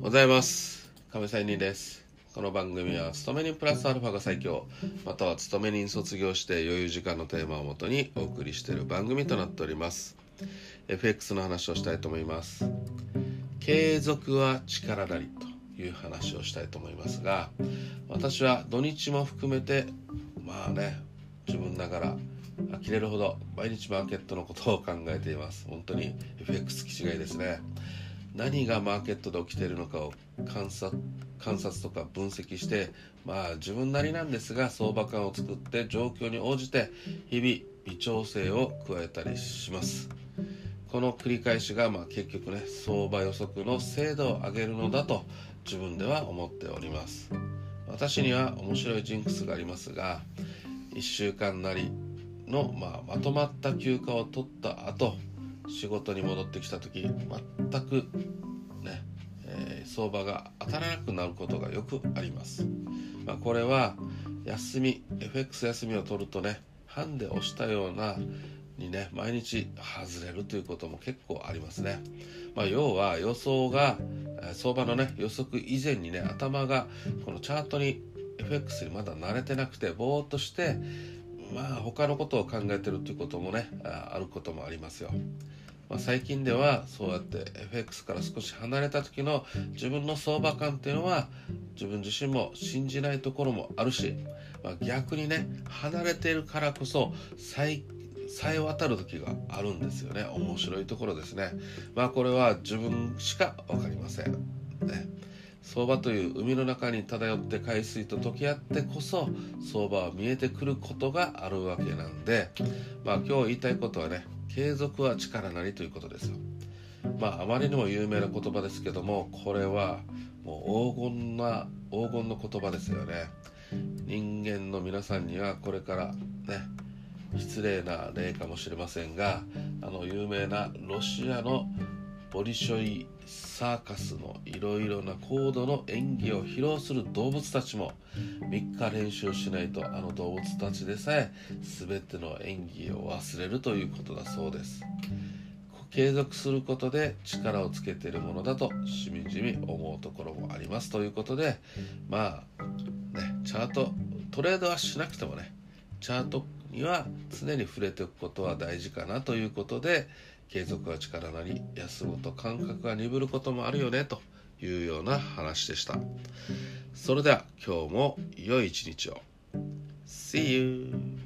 ございます。亀仙人です。この番組は勤め人プラスアルファが最強。または勤め人卒業して余裕時間のテーマをもとにお送りしている番組となっております。FX の話をしたいと思います。継続は力なりという話をしたいと思いますが私は土日も含めてまあね自分ながら呆れるほど毎日マーケットのことを考えています。本当に FX 気違いですね。何がマーケットで起きているのかを観察観察とか分析してまあ自分なりなんですが相場感を作って状況に応じて日々微調整を加えたりします。この繰り返しがまあ結局ね相場予測の精度を上げるのだと自分では思っております。私には面白いジンクスがありますが1週間なりの、まあ、まとまった休暇を取った後仕事に戻ってきた時全くね、えー、相場が当たらなくなることがよくあります、まあ、これは休み FX 休みを取るとねハンデ押したようなにね毎日外れるということも結構ありますね、まあ、要は予想が相場のね予測以前にね頭がこのチャートに FX にまだ慣れてなくてぼーっとしてまあ他のことを考えてるということもねあることもありますよ。まあ、最近ではそうやって FX から少し離れた時の自分の相場感っていうのは自分自身も信じないところもあるし、まあ、逆にね離れているからこそ最さえ渡る時があるんですよね。面白いところですね。まあこれは自分しか分かりません。ね。相場という海の中に漂って海水と溶け合ってこそ相場は見えてくることがあるわけなんでまあ今日言いたいことはね継続は力なりということですよ。まああまりにも有名な言葉ですけどもこれはもう黄金な黄金の言葉ですよね。人間の皆さんにはこれからね失礼な例かもしれませんがあの有名なロシアのボリショイサーカスのいろいろな高度の演技を披露する動物たちも3日練習しないとあの動物たちでさえ全ての演技を忘れるということだそうです。継続することで力をつけているものだとしみじみ思うところもあります。ということでまあねチャートトレードはしなくてもねチャートには常に触れておくことは大事かな。ということで継続は力なり休むと感覚が鈍ることもあるよねというような話でしたそれでは今日も良い一日を See you!